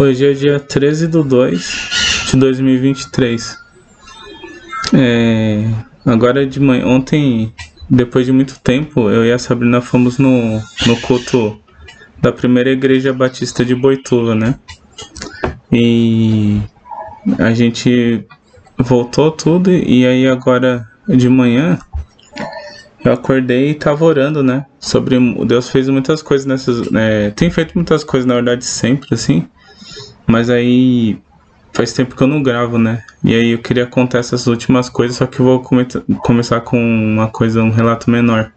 Hoje é dia 13 de 2 de 2023. É, agora de manhã, ontem, depois de muito tempo, eu e a Sabrina fomos no, no culto da primeira igreja batista de Boituva, né? E a gente voltou tudo e aí agora de manhã eu acordei e tava orando, né? Sobre Deus fez muitas coisas nessas, né? tem feito muitas coisas na verdade sempre assim. Mas aí faz tempo que eu não gravo, né? E aí eu queria contar essas últimas coisas, só que eu vou come começar com uma coisa, um relato menor.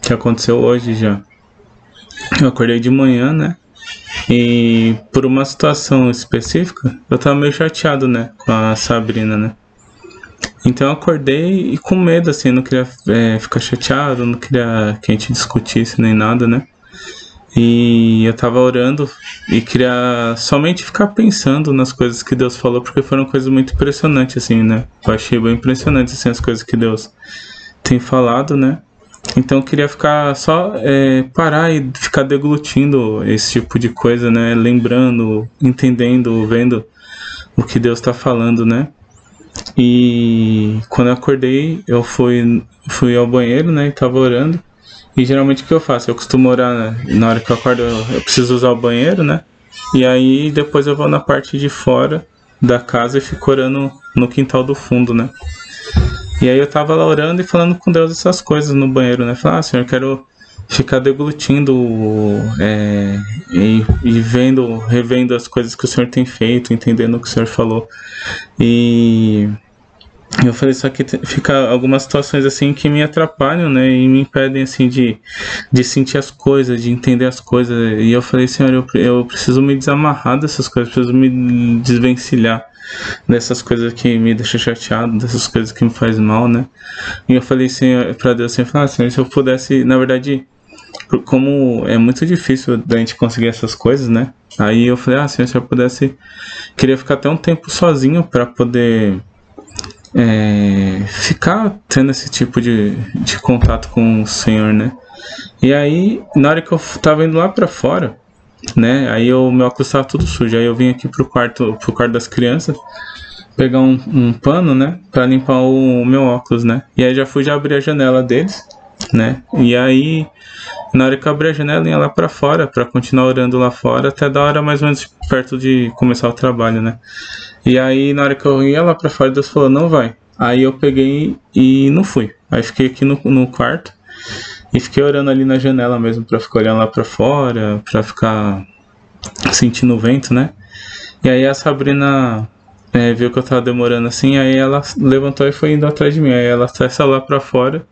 Que aconteceu hoje já. Eu acordei de manhã, né? E por uma situação específica, eu tava meio chateado, né? Com a Sabrina, né? Então eu acordei e com medo, assim, não queria é, ficar chateado, não queria que a gente discutisse nem nada, né? E eu tava orando e queria somente ficar pensando nas coisas que Deus falou, porque foram coisas muito impressionantes, assim, né? Eu achei bem impressionante, assim, as coisas que Deus tem falado, né? Então eu queria ficar só é, parar e ficar deglutindo esse tipo de coisa, né? Lembrando, entendendo, vendo o que Deus está falando, né? E quando eu acordei, eu fui, fui ao banheiro, né? E tava orando. E geralmente o que eu faço? Eu costumo orar na hora que eu acordo, eu preciso usar o banheiro, né? E aí depois eu vou na parte de fora da casa e fico orando no quintal do fundo, né? E aí eu tava lá orando e falando com Deus essas coisas no banheiro, né? Falar, ah, Senhor, eu quero ficar deglutindo é, e, e, vendo, revendo as coisas que o Senhor tem feito, entendendo o que o Senhor falou. E eu falei, só que fica algumas situações assim que me atrapalham, né? E me impedem assim de, de sentir as coisas, de entender as coisas. E eu falei, Senhor, eu, eu preciso me desamarrar dessas coisas, preciso me desvencilhar dessas coisas que me deixam chateado, dessas coisas que me faz mal, né? E eu falei Senhor, pra Deus assim, falar, Senhor, se eu pudesse, na verdade, como é muito difícil da gente conseguir essas coisas, né? Aí eu falei, ah, se eu pudesse, queria ficar até um tempo sozinho para poder é, ficar tendo esse tipo de, de contato com o Senhor, né? E aí, na hora que eu tava indo lá para fora, né? Aí o meu óculos tava tudo sujo. Aí eu vim aqui pro quarto, pro quarto das crianças pegar um, um pano, né? Pra limpar o, o meu óculos, né? E aí já fui já abrir a janela deles, né? E aí, na hora que eu abri a janela, ia lá para fora, para continuar orando lá fora, até da hora mais ou menos perto de começar o trabalho, né? E aí, na hora que eu ia lá para fora, Deus falou: não vai. Aí eu peguei e não fui. Aí fiquei aqui no, no quarto e fiquei orando ali na janela mesmo, para ficar olhando lá para fora, para ficar sentindo o vento, né? E aí a Sabrina é, viu que eu tava demorando assim, aí ela levantou e foi indo atrás de mim. Aí ela acessa lá pra fora,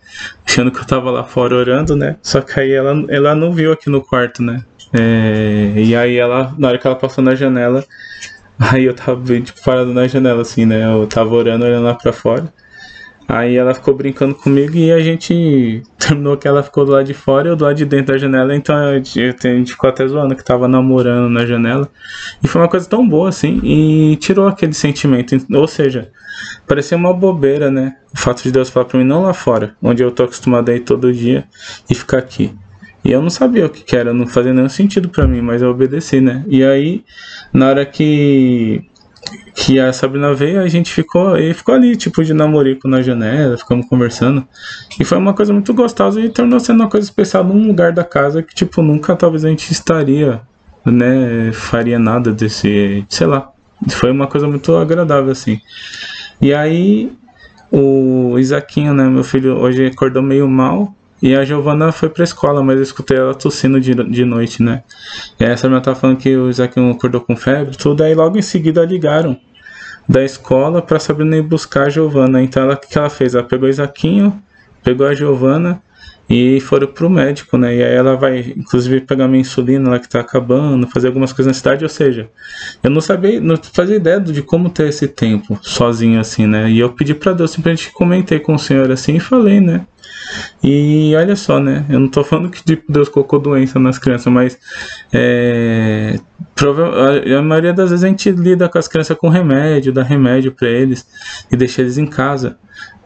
achando que eu tava lá fora orando, né? Só que aí ela, ela não viu aqui no quarto, né? É, e aí ela, na hora que ela passou na janela, aí eu tava tipo, parado na janela, assim, né? Eu tava orando, olhando lá pra fora. Aí ela ficou brincando comigo e a gente terminou que ela ficou do lado de fora e eu do lado de dentro da janela, então a gente ficou até zoando que tava namorando na janela. E foi uma coisa tão boa assim e tirou aquele sentimento. Ou seja, parecia uma bobeira, né? O fato de Deus falar pra mim não lá fora, onde eu tô acostumado a ir todo dia e ficar aqui. E eu não sabia o que, que era, não fazia nenhum sentido para mim, mas eu obedeci, né? E aí, na hora que que a Sabrina veio, a gente ficou, e ficou ali, tipo, de namorico na janela, ficamos conversando. E foi uma coisa muito gostosa e tornou sendo uma coisa especial num lugar da casa que, tipo, nunca talvez a gente estaria, né, faria nada desse, sei lá. Foi uma coisa muito agradável, assim. E aí, o Isaquinho, né, meu filho, hoje acordou meio mal, e a Giovana foi pra escola, mas eu escutei ela tossindo de, de noite, né? E aí a Sabrina tava falando que o Isaquinho acordou com febre tudo, aí logo em seguida ligaram da escola pra Sabrina ir buscar a Giovana. Então ela, o que ela fez? Ela pegou o Isaquinho, pegou a Giovana e foram pro médico, né? E aí ela vai, inclusive, pegar minha insulina lá que tá acabando, fazer algumas coisas na cidade, ou seja, eu não sabia, não fazia ideia de como ter esse tempo sozinho assim, né? E eu pedi para Deus, simplesmente comentei com o Senhor assim e falei, né? E olha só, né? Eu não tô falando que Deus colocou doença nas crianças, mas é, a maioria das vezes a gente lida com as crianças com remédio, dá remédio para eles e deixa eles em casa.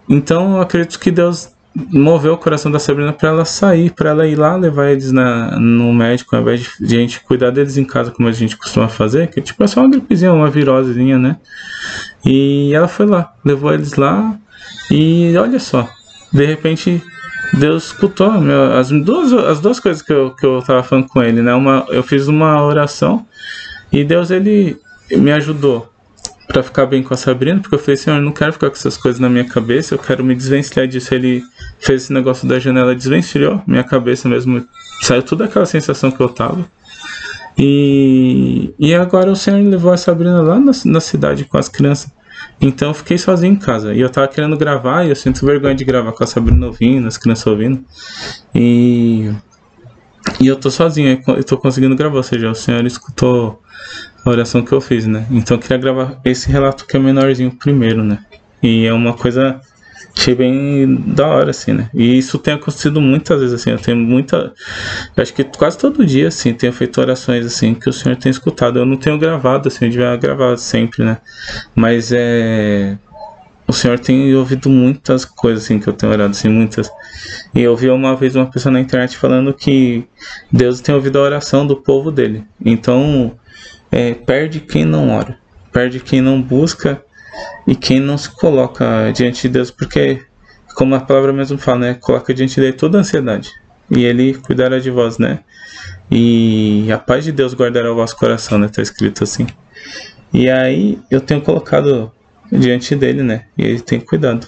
Então eu acredito que Deus moveu o coração da Sabrina para ela sair, para ela ir lá levar eles na, no médico, ao invés de, a gente cuidar deles em casa, como a gente costuma fazer, que tipo é só uma gripezinha, uma virosezinha, né? E ela foi lá, levou eles lá e olha só, de repente Deus escutou meu, as, duas, as duas coisas que eu, que eu tava falando com ele, né? Uma, eu fiz uma oração e Deus ele me ajudou para ficar bem com a Sabrina, porque eu falei, Senhor, eu não quero ficar com essas coisas na minha cabeça, eu quero me desvencilhar disso. Ele fez esse negócio da janela, desvencilhou minha cabeça mesmo, saiu toda aquela sensação que eu tava. E, e agora o Senhor levou a Sabrina lá na, na cidade com as crianças. Então eu fiquei sozinho em casa. E eu tava querendo gravar e eu sinto vergonha de gravar com a Sabrina ouvindo, as crianças ouvindo. E, e eu tô sozinho, eu tô conseguindo gravar, ou seja, o Senhor escutou oração que eu fiz, né? Então eu queria gravar esse relato que é menorzinho primeiro, né? E é uma coisa achei bem da hora, assim, né? E isso tem acontecido muitas vezes, assim, eu tenho muita. Eu acho que quase todo dia, assim, tenho feito orações, assim, que o Senhor tem escutado. Eu não tenho gravado, assim, eu devia gravar sempre, né? Mas é. O Senhor tem ouvido muitas coisas, assim, que eu tenho orado, assim, muitas. E eu vi uma vez uma pessoa na internet falando que Deus tem ouvido a oração do povo dele. Então, é, perde quem não ora, perde quem não busca e quem não se coloca diante de Deus, porque, como a palavra mesmo fala, né, coloca diante dele toda a ansiedade e ele cuidará de vós, né? E a paz de Deus guardará o vosso coração, né? Tá escrito assim. E aí eu tenho colocado diante dele, né? E ele tem cuidado.